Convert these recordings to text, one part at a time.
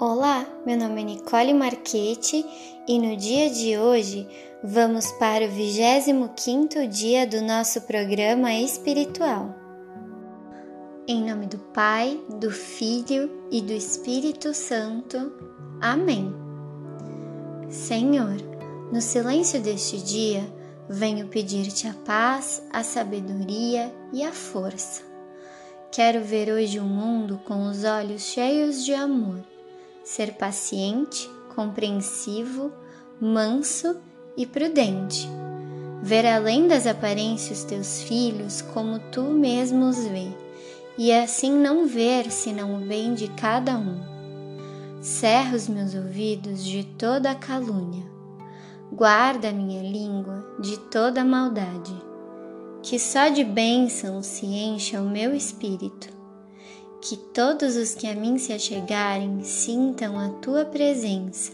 Olá, meu nome é Nicole Marchetti e no dia de hoje vamos para o 25º dia do nosso programa espiritual. Em nome do Pai, do Filho e do Espírito Santo. Amém. Senhor, no silêncio deste dia, venho pedir-te a paz, a sabedoria e a força. Quero ver hoje o mundo com os olhos cheios de amor ser paciente, compreensivo, manso e prudente. Ver além das aparências teus filhos como tu mesmo os vê, e assim não ver senão o bem de cada um. Cerra os meus ouvidos de toda a calúnia. Guarda minha língua de toda a maldade. Que só de bênção se encha o meu espírito que todos os que a mim se achegarem sintam a tua presença.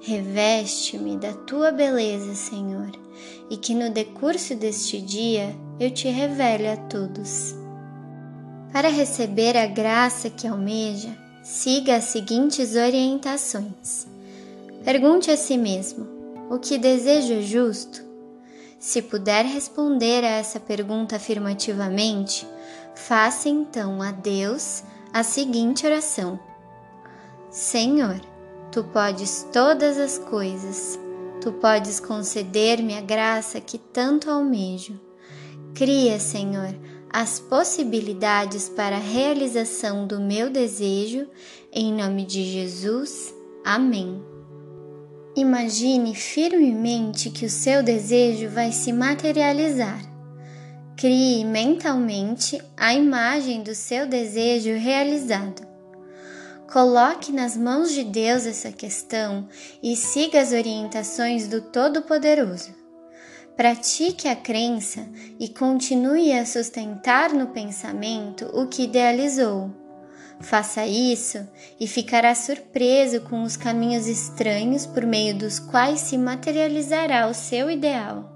Reveste-me da tua beleza, Senhor, e que no decurso deste dia eu te revele a todos. Para receber a graça que almeja, siga as seguintes orientações. Pergunte a si mesmo: o que desejo é justo? Se puder responder a essa pergunta afirmativamente, faça então a Deus a seguinte oração: Senhor, tu podes todas as coisas, tu podes conceder-me a graça que tanto almejo. Cria, Senhor, as possibilidades para a realização do meu desejo, em nome de Jesus. Amém. Imagine firmemente que o seu desejo vai se materializar. Crie mentalmente a imagem do seu desejo realizado. Coloque nas mãos de Deus essa questão e siga as orientações do Todo-Poderoso. Pratique a crença e continue a sustentar no pensamento o que idealizou. Faça isso e ficará surpreso com os caminhos estranhos por meio dos quais se materializará o seu ideal.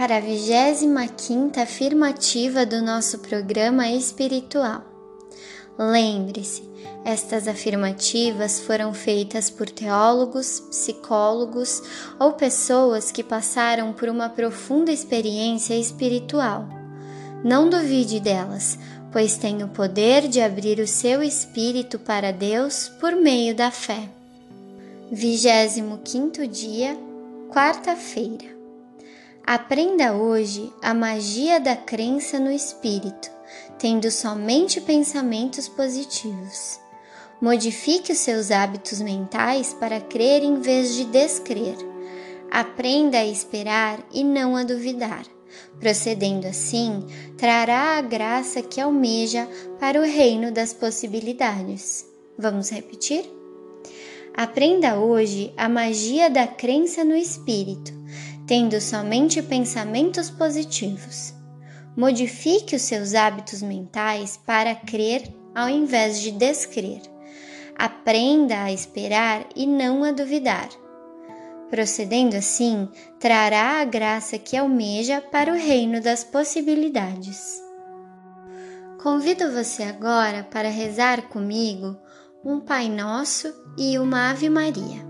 para a 25 afirmativa do nosso programa espiritual. Lembre-se, estas afirmativas foram feitas por teólogos, psicólogos ou pessoas que passaram por uma profunda experiência espiritual. Não duvide delas, pois tem o poder de abrir o seu espírito para Deus por meio da fé. 25 dia, quarta-feira. Aprenda hoje a magia da crença no espírito, tendo somente pensamentos positivos. Modifique os seus hábitos mentais para crer em vez de descrer. Aprenda a esperar e não a duvidar. Procedendo assim, trará a graça que almeja para o reino das possibilidades. Vamos repetir? Aprenda hoje a magia da crença no espírito tendo somente pensamentos positivos. Modifique os seus hábitos mentais para crer ao invés de descrer. Aprenda a esperar e não a duvidar. Procedendo assim, trará a graça que almeja para o reino das possibilidades. Convido você agora para rezar comigo um Pai Nosso e uma Ave Maria.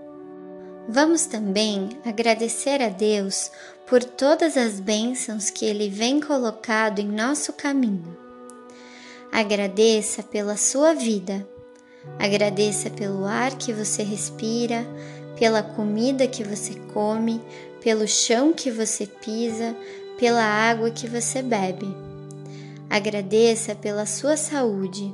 Vamos também agradecer a Deus por todas as bênçãos que Ele vem colocado em nosso caminho. Agradeça pela sua vida, agradeça pelo ar que você respira, pela comida que você come, pelo chão que você pisa, pela água que você bebe. Agradeça pela sua saúde,